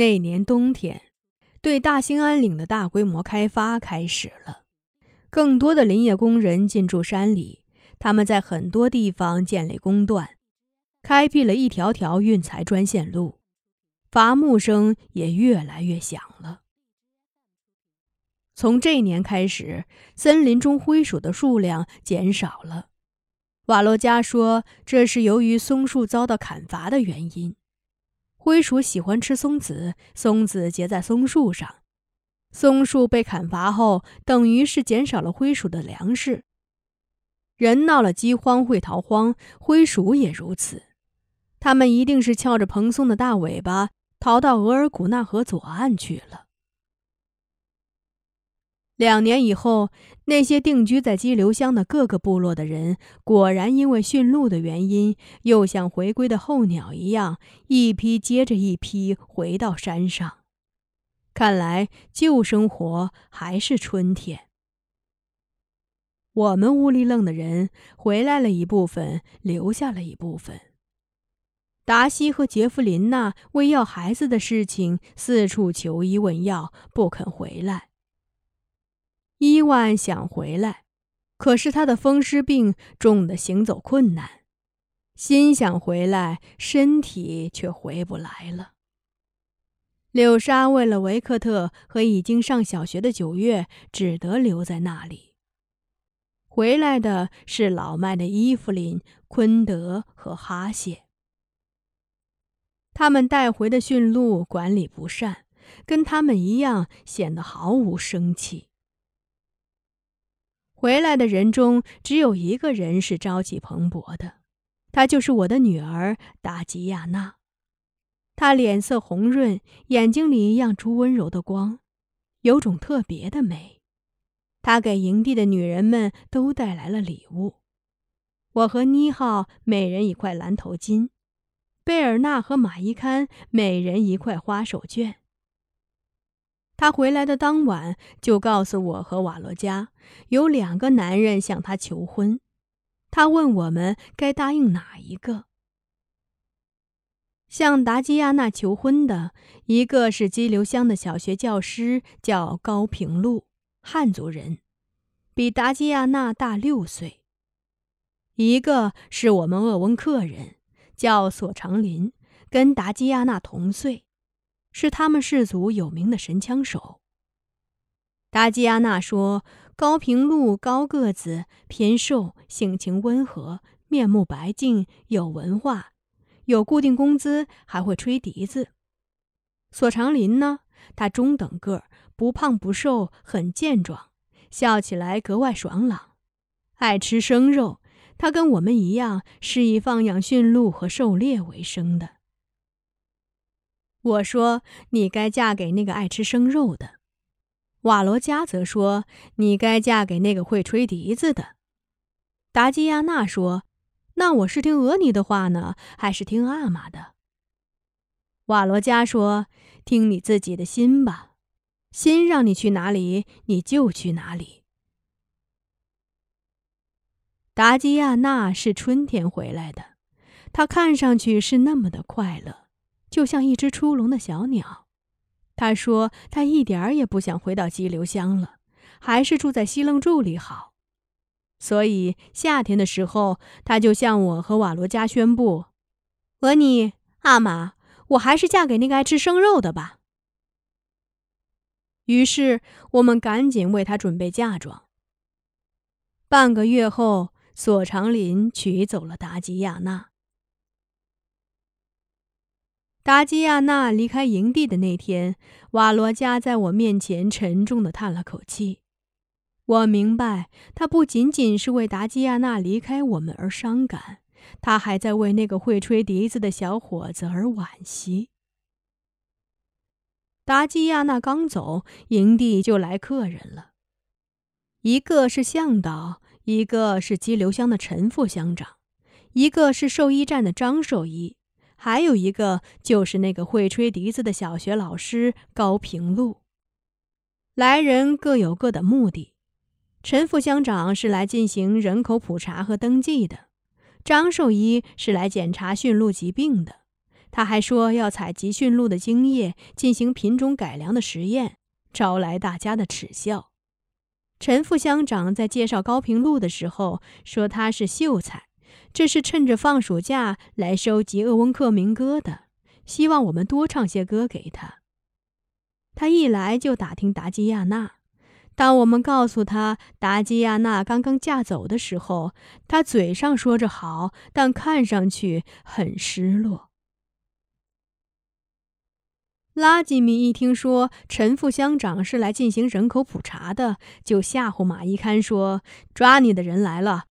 那年冬天，对大兴安岭的大规模开发开始了。更多的林业工人进驻山里，他们在很多地方建立工段，开辟了一条条运材专线路，伐木声也越来越响了。从这年开始，森林中灰鼠的数量减少了。瓦洛加说，这是由于松树遭到砍伐的原因。灰鼠喜欢吃松子，松子结在松树上。松树被砍伐后，等于是减少了灰鼠的粮食。人闹了饥荒会逃荒，灰鼠也如此。它们一定是翘着蓬松的大尾巴，逃到额尔古纳河左岸去了。两年以后，那些定居在激流乡的各个部落的人，果然因为驯鹿的原因，又像回归的候鸟一样，一批接着一批回到山上。看来旧生活还是春天。我们乌里楞的人回来了一部分，留下了一部分。达西和杰弗琳娜为要孩子的事情四处求医问药，不肯回来。伊万想回来，可是他的风湿病重的行走困难，心想回来，身体却回不来了。柳莎为了维克特和已经上小学的九月，只得留在那里。回来的是老迈的伊芙琳、昆德和哈谢。他们带回的驯鹿管理不善，跟他们一样，显得毫无生气。回来的人中，只有一个人是朝气蓬勃的，她就是我的女儿达吉亚娜。她脸色红润，眼睛里漾出温柔的光，有种特别的美。她给营地的女人们都带来了礼物，我和妮浩每人一块蓝头巾，贝尔纳和马伊堪每人一块花手绢。他回来的当晚，就告诉我和瓦罗加，有两个男人向他求婚。他问我们该答应哪一个。向达基亚娜求婚的一个是激流乡的小学教师，叫高平路，汉族人，比达基亚娜大六岁。一个是我们鄂温克人，叫索长林，跟达基亚娜同岁。是他们氏族有名的神枪手。达基亚娜说：“高平路高个子，偏瘦，性情温和，面目白净，有文化，有固定工资，还会吹笛子。”索长林呢？他中等个儿，不胖不瘦，很健壮，笑起来格外爽朗，爱吃生肉。他跟我们一样，是以放养驯鹿和狩猎为生的。我说：“你该嫁给那个爱吃生肉的。”瓦罗加则说：“你该嫁给那个会吹笛子的。”达基亚娜说：“那我是听俄尼的话呢，还是听阿玛的？”瓦罗加说：“听你自己的心吧，心让你去哪里，你就去哪里。”达基亚娜是春天回来的，她看上去是那么的快乐。就像一只出笼的小鸟，他说：“他一点儿也不想回到激流乡了，还是住在西楞柱里好。”所以夏天的时候，他就向我和瓦罗加宣布：“俄尼阿玛，我还是嫁给那个爱吃生肉的吧。”于是我们赶紧为他准备嫁妆。半个月后，索长林娶走了达吉亚娜。达基亚娜离开营地的那天，瓦罗加在我面前沉重的叹了口气。我明白，他不仅仅是为达基亚娜离开我们而伤感，他还在为那个会吹笛子的小伙子而惋惜。达基亚娜刚走，营地就来客人了，一个是向导，一个是激流乡的陈副乡长，一个是兽医站的张兽医。还有一个就是那个会吹笛子的小学老师高平路。来人各有各的目的，陈副乡长是来进行人口普查和登记的，张兽医是来检查驯鹿疾病的，他还说要采集驯鹿的精液进行品种改良的实验，招来大家的耻笑。陈副乡长在介绍高平路的时候说他是秀才，这是趁着放暑假来收集鄂温克民歌的，希望我们多唱些歌给他。他一来就打听达基亚娜。当我们告诉他达基亚娜刚刚嫁走的时候，他嘴上说着好，但看上去很失落。拉吉米一听说陈副乡长是来进行人口普查的，就吓唬马伊堪说：“抓你的人来了，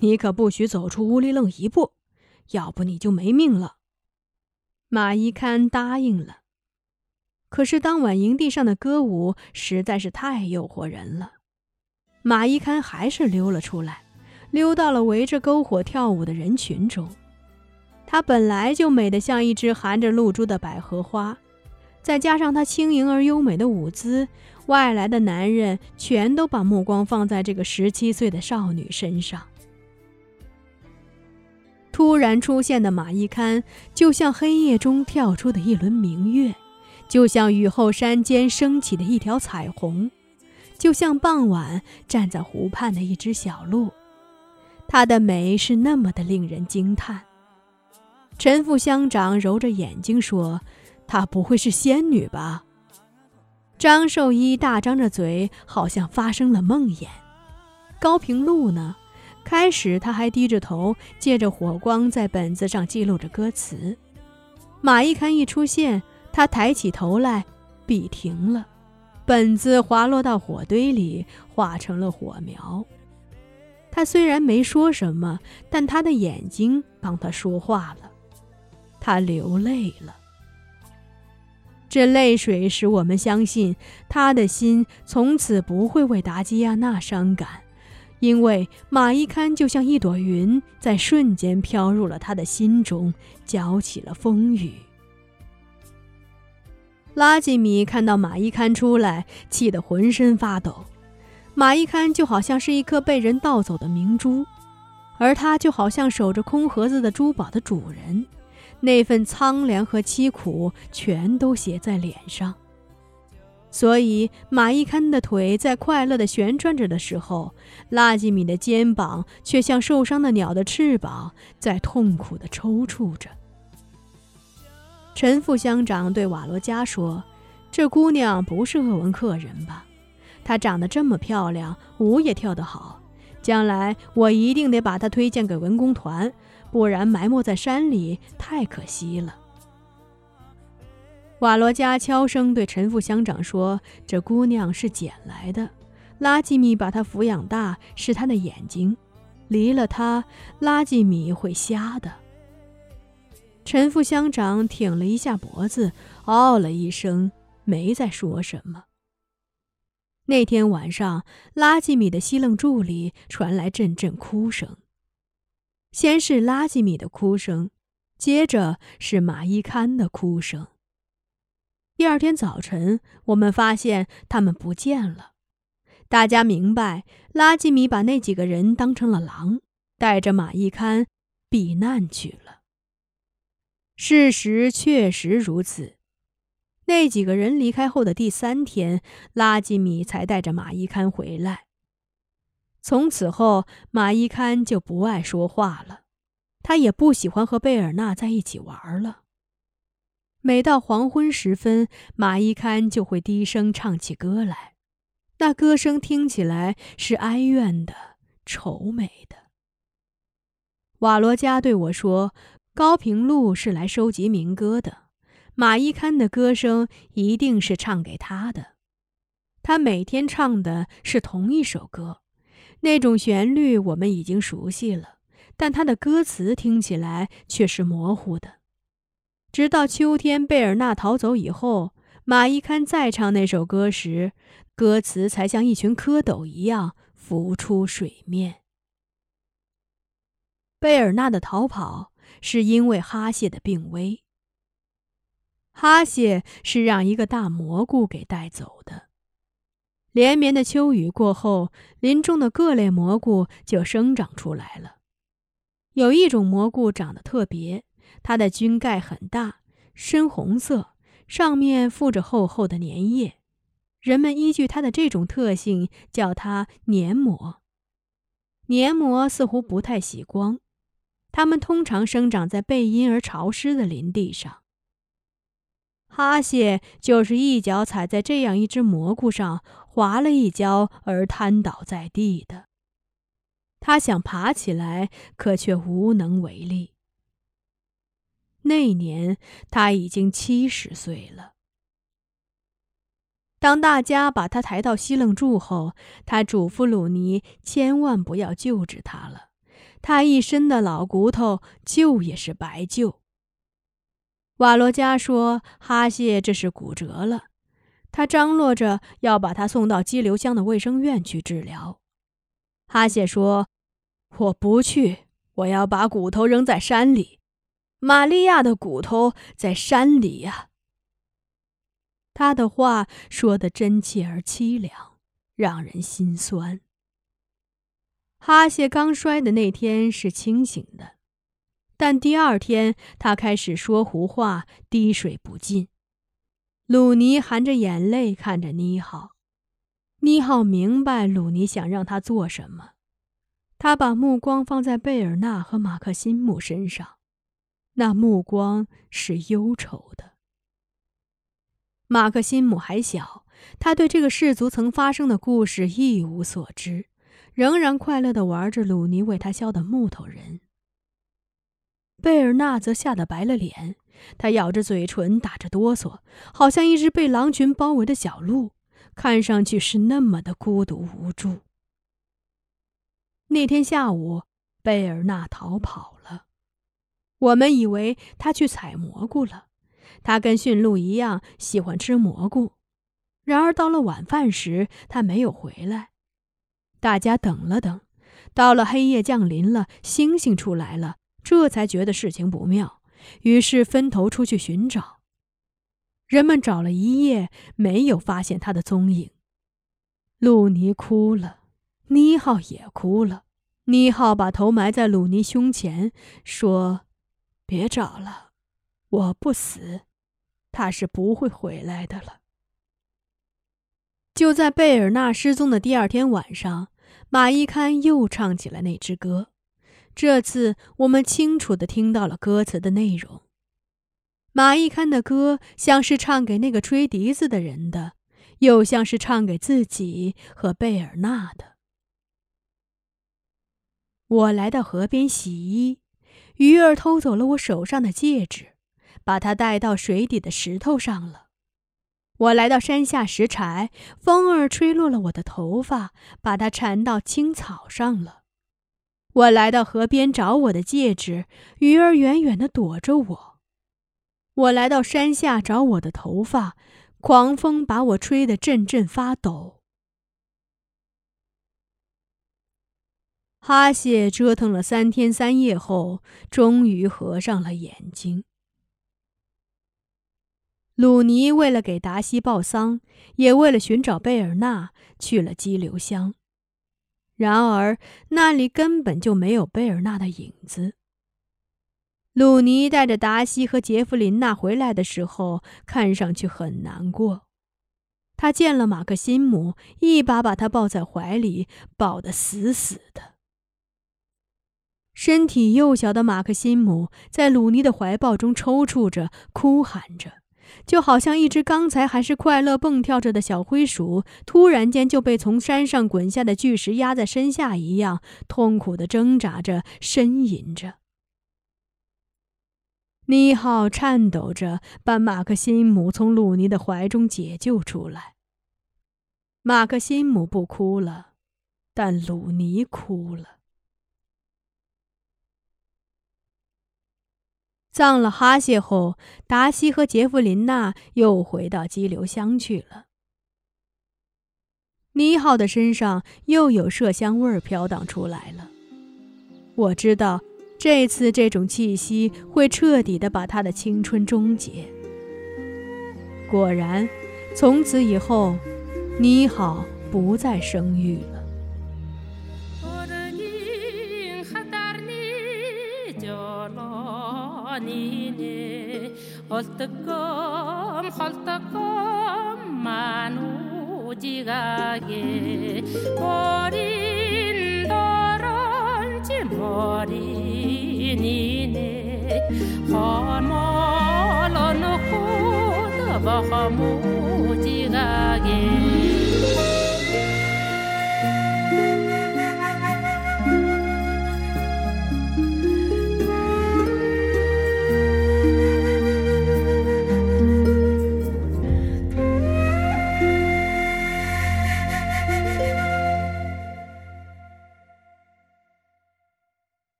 你可不许走出乌里楞一步，要不你就没命了。”马伊堪答应了。可是当晚营地上的歌舞实在是太诱惑人了，马伊堪还是溜了出来，溜到了围着篝火跳舞的人群中。她本来就美得像一只含着露珠的百合花，再加上她轻盈而优美的舞姿，外来的男人全都把目光放在这个十七岁的少女身上。突然出现的马一堪，就像黑夜中跳出的一轮明月。就像雨后山间升起的一条彩虹，就像傍晚站在湖畔的一只小鹿，她的美是那么的令人惊叹。陈副乡长揉着眼睛说：“她不会是仙女吧？”张寿一大张着嘴，好像发生了梦魇。高平路呢？开始他还低着头，借着火光在本子上记录着歌词。马一堪一出现。他抬起头来，笔停了，本子滑落到火堆里，化成了火苗。他虽然没说什么，但他的眼睛帮他说话了。他流泪了，这泪水使我们相信，他的心从此不会为达基亚娜伤感，因为马伊堪就像一朵云，在瞬间飘入了他的心中，搅起了风雨。拉吉米看到马伊堪出来，气得浑身发抖。马伊堪就好像是一颗被人盗走的明珠，而他就好像守着空盒子的珠宝的主人，那份苍凉和凄苦全都写在脸上。所以，马伊堪的腿在快乐地旋转着的时候，拉吉米的肩膀却像受伤的鸟的翅膀，在痛苦地抽搐着。陈副乡长对瓦罗加说：“这姑娘不是鄂文克人吧？她长得这么漂亮，舞也跳得好。将来我一定得把她推荐给文工团，不然埋没在山里太可惜了。”瓦罗加悄声对陈副乡长说：“这姑娘是捡来的，拉吉米把她抚养大，是他的眼睛，离了她，拉吉米会瞎的。”陈副乡长挺了一下脖子，哦了一声，没再说什么。那天晚上，拉吉米的西楞柱里传来阵阵哭声。先是拉吉米的哭声，接着是马伊堪的哭声。第二天早晨，我们发现他们不见了。大家明白，拉吉米把那几个人当成了狼，带着马伊堪避难去了。事实确实如此。那几个人离开后的第三天，拉吉米才带着马伊堪回来。从此后，马伊堪就不爱说话了，他也不喜欢和贝尔纳在一起玩了。每到黄昏时分，马伊堪就会低声唱起歌来，那歌声听起来是哀怨的、愁美的。瓦罗加对我说。高平路是来收集民歌的，马伊堪的歌声一定是唱给他的。他每天唱的是同一首歌，那种旋律我们已经熟悉了，但他的歌词听起来却是模糊的。直到秋天贝尔纳逃走以后，马伊堪再唱那首歌时，歌词才像一群蝌蚪一样浮出水面。贝尔纳的逃跑。是因为哈谢的病危。哈谢是让一个大蘑菇给带走的。连绵的秋雨过后，林中的各类蘑菇就生长出来了。有一种蘑菇长得特别，它的菌盖很大，深红色，上面附着厚厚的粘液。人们依据它的这种特性叫它黏膜。黏膜似乎不太喜光，它们通常生长在背阴而潮湿的林地上。哈谢就是一脚踩在这样一只蘑菇上，滑了一跤而瘫倒在地的。他想爬起来，可却无能为力。那年他已经七十岁了。当大家把他抬到西楞柱后，他嘱咐鲁尼千万不要救治他了，他一身的老骨头救也是白救。瓦罗加说：“哈谢这是骨折了。”他张罗着要把他送到激流乡的卫生院去治疗。哈谢说。我不去，我要把骨头扔在山里。玛利亚的骨头在山里呀。他的话说的真切而凄凉，让人心酸。哈谢刚摔的那天是清醒的，但第二天他开始说胡话，滴水不进。鲁尼含着眼泪看着妮浩，妮浩明白鲁尼想让他做什么。他把目光放在贝尔纳和马克辛姆身上，那目光是忧愁的。马克辛姆还小，他对这个氏族曾发生的故事一无所知，仍然快乐地玩着鲁尼为他削的木头人。贝尔纳则吓得白了脸，他咬着嘴唇，打着哆嗦，好像一只被狼群包围的小鹿，看上去是那么的孤独无助。那天下午，贝尔纳逃跑。我们以为他去采蘑菇了。他跟驯鹿一样喜欢吃蘑菇。然而到了晚饭时，他没有回来。大家等了等，到了黑夜降临了，星星出来了，这才觉得事情不妙，于是分头出去寻找。人们找了一夜，没有发现他的踪影。鲁尼哭了。妮浩也哭了。妮浩把头埋在鲁尼胸前，说：“别找了，我不死，他是不会回来的了。”就在贝尔纳失踪的第二天晚上，马伊堪又唱起了那支歌。这次我们清楚的听到了歌词的内容。马伊堪的歌像是唱给那个吹笛子的人的，又像是唱给自己和贝尔纳的。我来到河边洗衣，鱼儿偷走了我手上的戒指，把它带到水底的石头上了。我来到山下拾柴，风儿吹落了我的头发，把它缠到青草上了。我来到河边找我的戒指，鱼儿远远地躲着我。我来到山下找我的头发，狂风把我吹得阵阵发抖。哈谢折腾了三天三夜后，终于合上了眼睛。鲁尼为了给达西报丧，也为了寻找贝尔纳，去了激流乡。然而那里根本就没有贝尔纳的影子。鲁尼带着达西和杰弗琳娜回来的时候，看上去很难过。他见了马克辛姆，一把把他抱在怀里，抱得死死的。身体幼小的马克辛姆在鲁尼的怀抱中抽搐着，哭喊着，就好像一只刚才还是快乐蹦跳着的小灰鼠，突然间就被从山上滚下的巨石压在身下一样，痛苦的挣扎着，呻吟着。妮浩颤抖着把马克辛姆从鲁尼的怀中解救出来。马克辛姆不哭了，但鲁尼哭了。葬了哈谢后，达西和杰弗琳娜又回到激流乡去了。尼浩的身上又有麝香味儿飘荡出来了。我知道，这次这种气息会彻底的把他的青春终结。果然，从此以后，尼浩不再生育。 니네 헐떡검 헐떡검 마누지가게 머린 더런지 머리 니네. 허멀어 놓고 더버무지가게